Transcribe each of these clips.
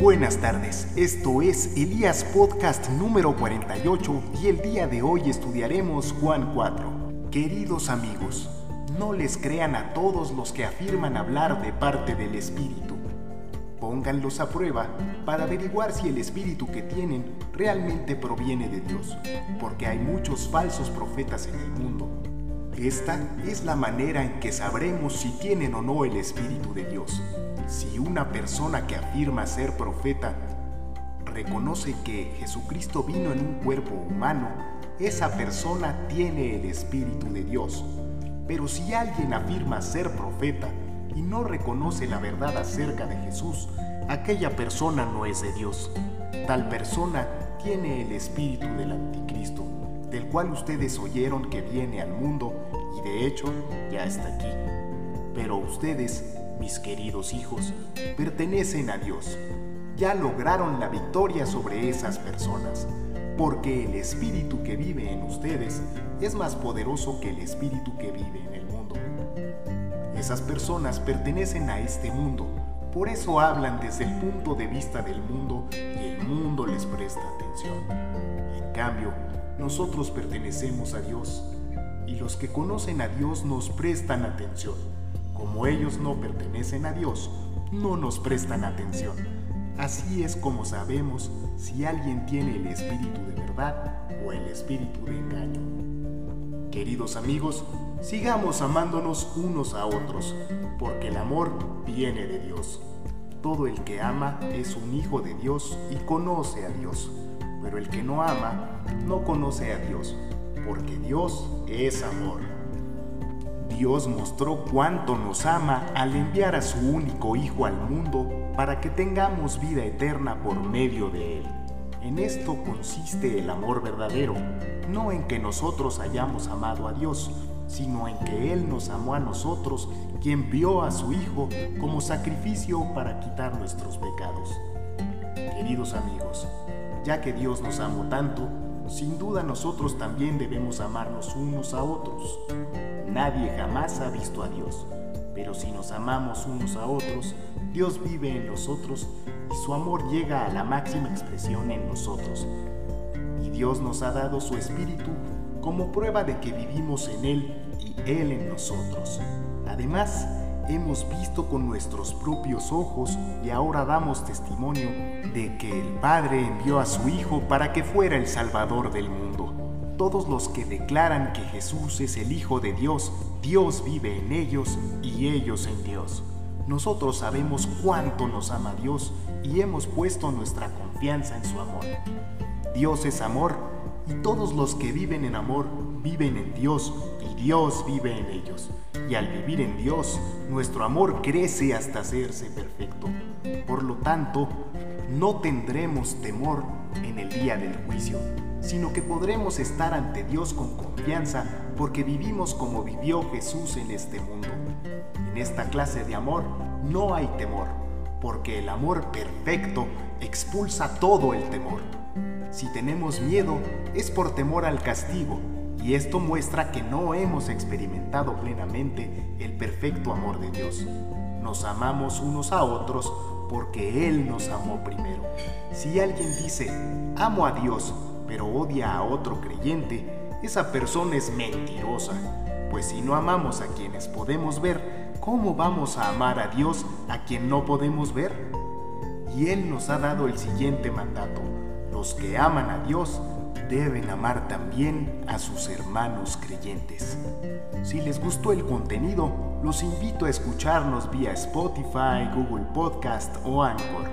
Buenas tardes, esto es Elías Podcast número 48 y el día de hoy estudiaremos Juan 4. Queridos amigos, no les crean a todos los que afirman hablar de parte del Espíritu. Pónganlos a prueba para averiguar si el Espíritu que tienen realmente proviene de Dios, porque hay muchos falsos profetas en el mundo. Esta es la manera en que sabremos si tienen o no el Espíritu de Dios. Si una persona que afirma ser profeta reconoce que Jesucristo vino en un cuerpo humano, esa persona tiene el Espíritu de Dios. Pero si alguien afirma ser profeta y no reconoce la verdad acerca de Jesús, aquella persona no es de Dios. Tal persona tiene el espíritu del anticristo, del cual ustedes oyeron que viene al mundo y de hecho ya está aquí. Pero ustedes mis queridos hijos, pertenecen a Dios. Ya lograron la victoria sobre esas personas, porque el espíritu que vive en ustedes es más poderoso que el espíritu que vive en el mundo. Esas personas pertenecen a este mundo, por eso hablan desde el punto de vista del mundo y el mundo les presta atención. En cambio, nosotros pertenecemos a Dios y los que conocen a Dios nos prestan atención como ellos no pertenecen a Dios, no nos prestan atención. Así es como sabemos si alguien tiene el espíritu de verdad o el espíritu de engaño. Queridos amigos, sigamos amándonos unos a otros, porque el amor viene de Dios. Todo el que ama es un hijo de Dios y conoce a Dios, pero el que no ama no conoce a Dios, porque Dios es amor. Dios mostró cuánto nos ama al enviar a su único Hijo al mundo para que tengamos vida eterna por medio de Él. En esto consiste el amor verdadero, no en que nosotros hayamos amado a Dios, sino en que Él nos amó a nosotros, quien vio a su Hijo como sacrificio para quitar nuestros pecados. Queridos amigos, ya que Dios nos amó tanto, sin duda nosotros también debemos amarnos unos a otros. Nadie jamás ha visto a Dios, pero si nos amamos unos a otros, Dios vive en nosotros y su amor llega a la máxima expresión en nosotros. Y Dios nos ha dado su Espíritu como prueba de que vivimos en Él y Él en nosotros. Además, hemos visto con nuestros propios ojos y ahora damos testimonio de que el Padre envió a su Hijo para que fuera el Salvador del mundo todos los que declaran que Jesús es el Hijo de Dios, Dios vive en ellos y ellos en Dios. Nosotros sabemos cuánto nos ama Dios y hemos puesto nuestra confianza en su amor. Dios es amor y todos los que viven en amor viven en Dios y Dios vive en ellos. Y al vivir en Dios, nuestro amor crece hasta hacerse perfecto. Por lo tanto, no tendremos temor en el día del juicio sino que podremos estar ante Dios con confianza porque vivimos como vivió Jesús en este mundo. En esta clase de amor no hay temor, porque el amor perfecto expulsa todo el temor. Si tenemos miedo es por temor al castigo, y esto muestra que no hemos experimentado plenamente el perfecto amor de Dios. Nos amamos unos a otros porque Él nos amó primero. Si alguien dice, amo a Dios, pero odia a otro creyente, esa persona es mentirosa. Pues si no amamos a quienes podemos ver, ¿cómo vamos a amar a Dios a quien no podemos ver? Y Él nos ha dado el siguiente mandato. Los que aman a Dios deben amar también a sus hermanos creyentes. Si les gustó el contenido, los invito a escucharnos vía Spotify, Google Podcast o Anchor.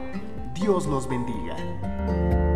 Dios los bendiga.